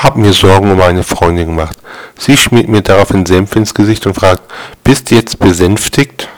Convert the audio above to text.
Hab mir Sorgen um eine Freundin gemacht. Sie schmiert mir daraufhin Senf ins Gesicht und fragt, bist du jetzt besänftigt?